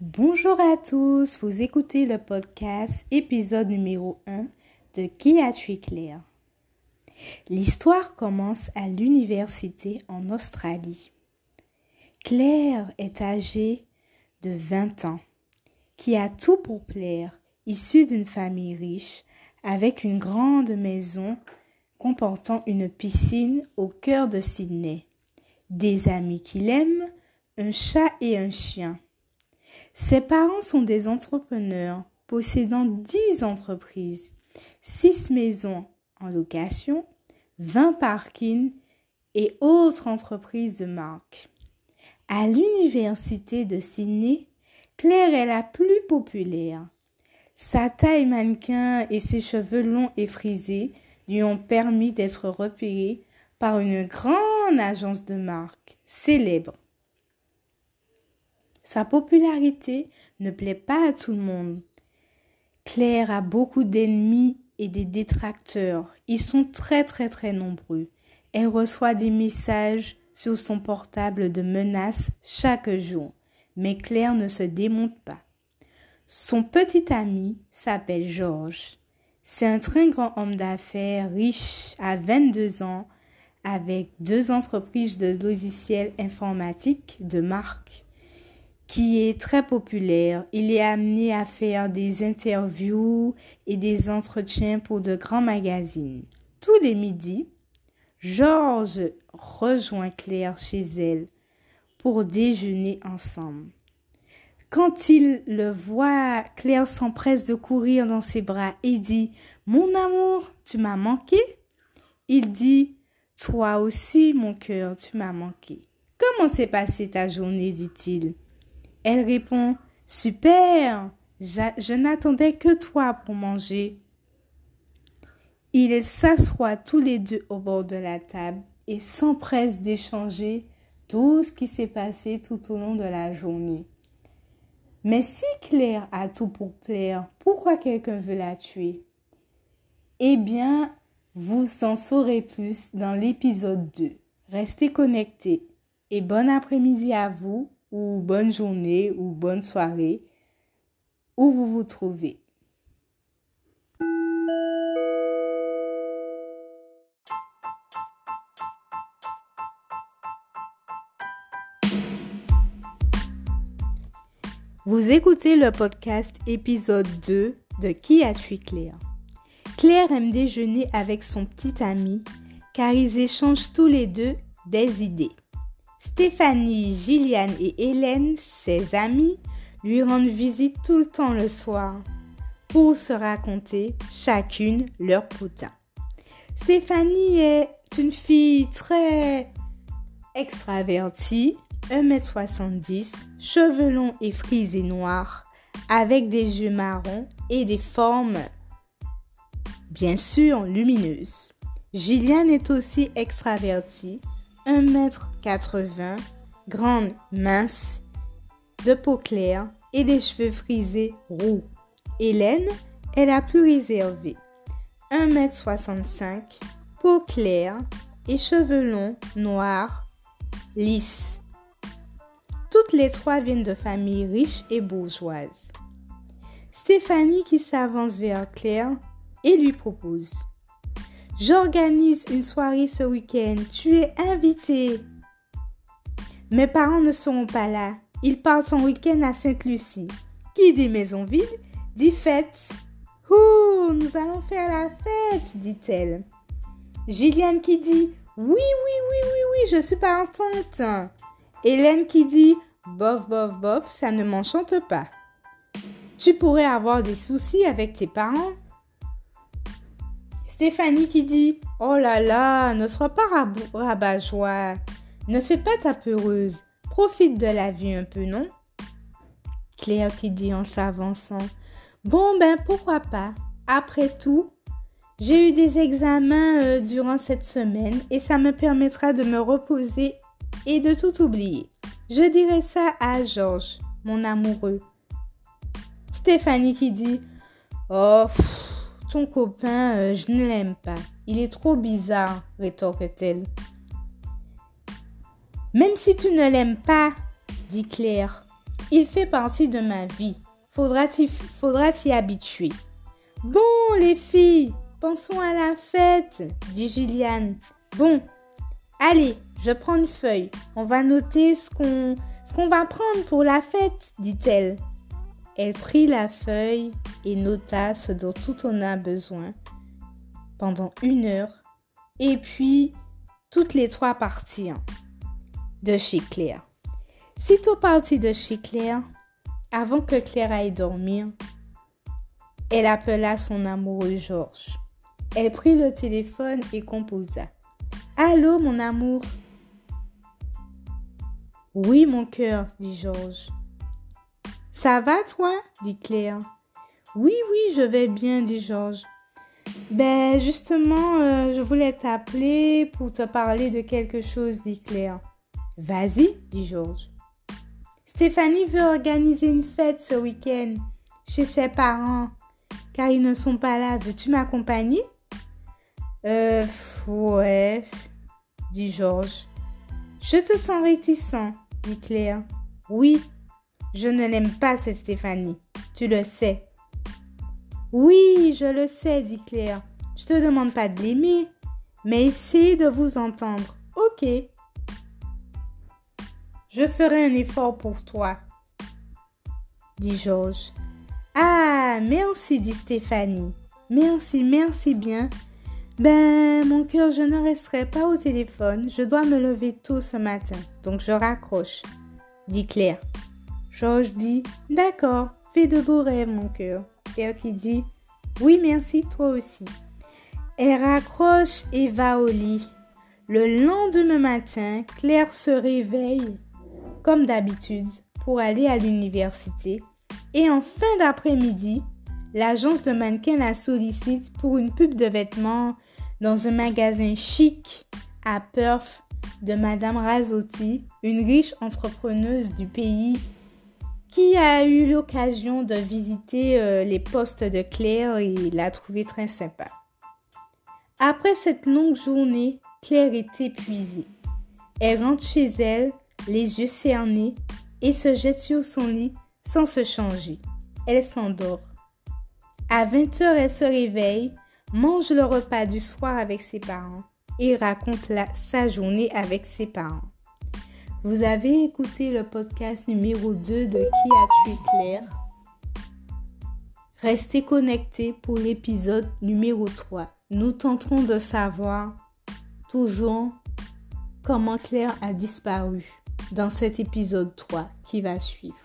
Bonjour à tous, vous écoutez le podcast épisode numéro 1 de Qui a-tu Claire L'histoire commence à l'université en Australie. Claire est âgée de 20 ans, qui a tout pour plaire, issue d'une famille riche, avec une grande maison comportant une piscine au cœur de Sydney, des amis qu'il aime, un chat et un chien. Ses parents sont des entrepreneurs possédant 10 entreprises, 6 maisons en location, 20 parkings et autres entreprises de marque. À l'université de Sydney, Claire est la plus populaire. Sa taille mannequin et ses cheveux longs et frisés lui ont permis d'être repérée par une grande agence de marque célèbre. Sa popularité ne plaît pas à tout le monde. Claire a beaucoup d'ennemis et des détracteurs. Ils sont très très très nombreux. Elle reçoit des messages sur son portable de menaces chaque jour. Mais Claire ne se démonte pas. Son petit ami s'appelle Georges. C'est un très grand homme d'affaires riche à 22 ans avec deux entreprises de logiciels informatiques de marque qui est très populaire. Il est amené à faire des interviews et des entretiens pour de grands magazines. Tous les midis, Georges rejoint Claire chez elle pour déjeuner ensemble. Quand il le voit, Claire s'empresse de courir dans ses bras et dit Mon amour, tu m'as manqué? Il dit Toi aussi, mon cœur, tu m'as manqué. Comment s'est passée ta journée? dit-il. Elle répond Super Je n'attendais que toi pour manger. Ils s'assoient tous les deux au bord de la table et s'empressent d'échanger tout ce qui s'est passé tout au long de la journée. Mais si Claire a tout pour plaire, pourquoi quelqu'un veut la tuer? Eh bien, vous en saurez plus dans l'épisode 2. Restez connectés et bon après-midi à vous, ou bonne journée, ou bonne soirée, où vous vous trouvez. Vous écoutez le podcast épisode 2 de Qui a tué Claire Claire aime déjeuner avec son petit ami car ils échangent tous les deux des idées. Stéphanie, Gilliane et Hélène, ses amies, lui rendent visite tout le temps le soir pour se raconter chacune leur potin. Stéphanie est une fille très extravertie 1m70, cheveux longs et frisés noirs, avec des yeux marrons et des formes, bien sûr, lumineuses. Gilliane est aussi extravertie, 1m80, grande, mince, de peau claire et des cheveux frisés roux. Hélène est la plus réservée, 1m65, peau claire et cheveux longs, noirs, lisses. Toutes les trois viennent de familles riches et bourgeoises. Stéphanie qui s'avance vers Claire et lui propose J'organise une soirée ce week-end. Tu es invitée. Mes parents ne seront pas là. Ils partent en week-end à Sainte-Lucie. Qui dit maison vide dit fête. Ouh, nous allons faire la fête, dit-elle. Gilliane qui dit Oui, oui, oui, oui, oui, je suis partante. Hélène qui dit Bof, bof, bof, ça ne m'enchante pas. Tu pourrais avoir des soucis avec tes parents. Stéphanie qui dit Oh là là, ne sois pas rabat-joie. Ne fais pas ta peureuse. Profite de la vie un peu, non? Claire qui dit en s'avançant Bon ben pourquoi pas? Après tout, j'ai eu des examens euh, durant cette semaine et ça me permettra de me reposer et de tout oublier. Je dirai ça à Georges, mon amoureux. Stéphanie qui dit Oh, copain, euh, je ne l'aime pas. Il est trop bizarre, rétorque-t-elle. Même si tu ne l'aimes pas, dit Claire, Il fait partie de ma vie. Faudra t'y, faudra t'y habituer. Bon, les filles, pensons à la fête, dit Juliane. Bon, allez, je prends une feuille. On va noter ce qu'on, ce qu'on va prendre pour la fête, dit-elle. Elle prit la feuille et nota ce dont tout on a besoin pendant une heure. Et puis, toutes les trois partirent de chez Claire. Sitôt partie de chez Claire, avant que Claire aille dormir, elle appela son amoureux Georges. Elle prit le téléphone et composa. Allô, mon amour. Oui, mon cœur, dit Georges. Ça va, toi dit Claire. Oui, oui, je vais bien, dit Georges. Ben, justement, euh, je voulais t'appeler pour te parler de quelque chose, dit Claire. Vas-y, dit Georges. Stéphanie veut organiser une fête ce week-end chez ses parents, car ils ne sont pas là. Veux-tu m'accompagner? Euh, ouais, dit Georges. Je te sens réticent, dit Claire. Oui, je ne l'aime pas, cette Stéphanie. Tu le sais. Oui, je le sais, dit Claire. Je te demande pas de l'aimer, mais essaye de vous entendre. Ok? Je ferai un effort pour toi, dit Georges. Ah, merci, dit Stéphanie. Merci, merci bien. Ben, mon cœur, je ne resterai pas au téléphone. Je dois me lever tôt ce matin, donc je raccroche, dit Claire. Georges dit D'accord, fais de beaux rêves, mon cœur. Claire qui dit Oui, merci, toi aussi. Elle raccroche et va au lit. Le lendemain matin, Claire se réveille comme d'habitude, pour aller à l'université. Et en fin d'après-midi, l'agence de mannequin la sollicite pour une pub de vêtements dans un magasin chic à Perth de Madame Razotti, une riche entrepreneuse du pays qui a eu l'occasion de visiter euh, les postes de Claire? Et l'a trouvé très sympa. Après cette longue journée, Claire est épuisée. Elle rentre chez elle les yeux cernés, et se jette sur son lit sans se changer. Elle s'endort. À 20 heures, elle se réveille, mange le repas du soir avec ses parents et raconte sa journée avec ses parents. Vous avez écouté le podcast numéro 2 de Qui a tué Claire Restez connectés pour l'épisode numéro 3. Nous tenterons de savoir toujours comment Claire a disparu dans cet épisode 3 qui va suivre.